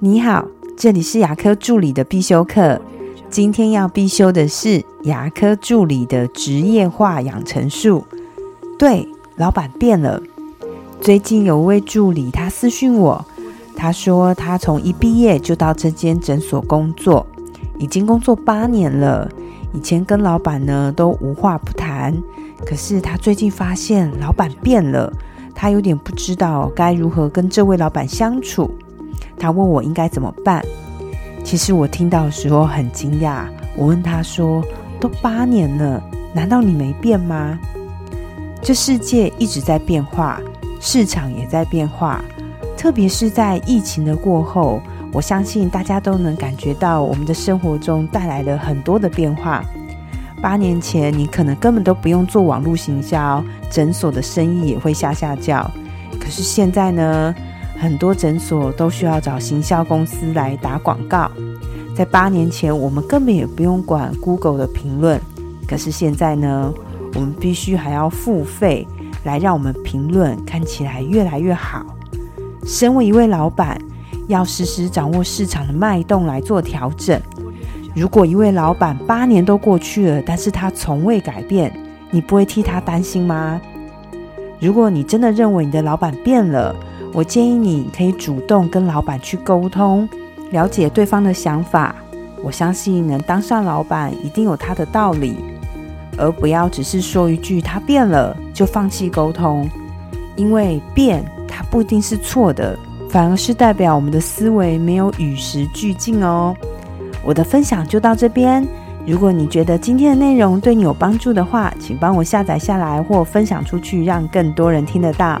你好，这里是牙科助理的必修课。今天要必修的是牙科助理的职业化养成术。对，老板变了。最近有位助理，他私讯我，他说他从一毕业就到这间诊所工作，已经工作八年了。以前跟老板呢都无话不谈，可是他最近发现老板变了，他有点不知道该如何跟这位老板相处。他问我应该怎么办。其实我听到的时候很惊讶，我问他说：“都八年了，难道你没变吗？”这世界一直在变化，市场也在变化，特别是在疫情的过后。我相信大家都能感觉到，我们的生活中带来了很多的变化。八年前，你可能根本都不用做网络行销，诊所的生意也会下下叫。可是现在呢，很多诊所都需要找行销公司来打广告。在八年前，我们根本也不用管 Google 的评论，可是现在呢，我们必须还要付费来让我们评论看起来越来越好。身为一位老板。要时时掌握市场的脉动来做调整。如果一位老板八年都过去了，但是他从未改变，你不会替他担心吗？如果你真的认为你的老板变了，我建议你可以主动跟老板去沟通，了解对方的想法。我相信能当上老板一定有他的道理，而不要只是说一句他变了就放弃沟通，因为变它不一定是错的。反而是代表我们的思维没有与时俱进哦。我的分享就到这边。如果你觉得今天的内容对你有帮助的话，请帮我下载下来或分享出去，让更多人听得到。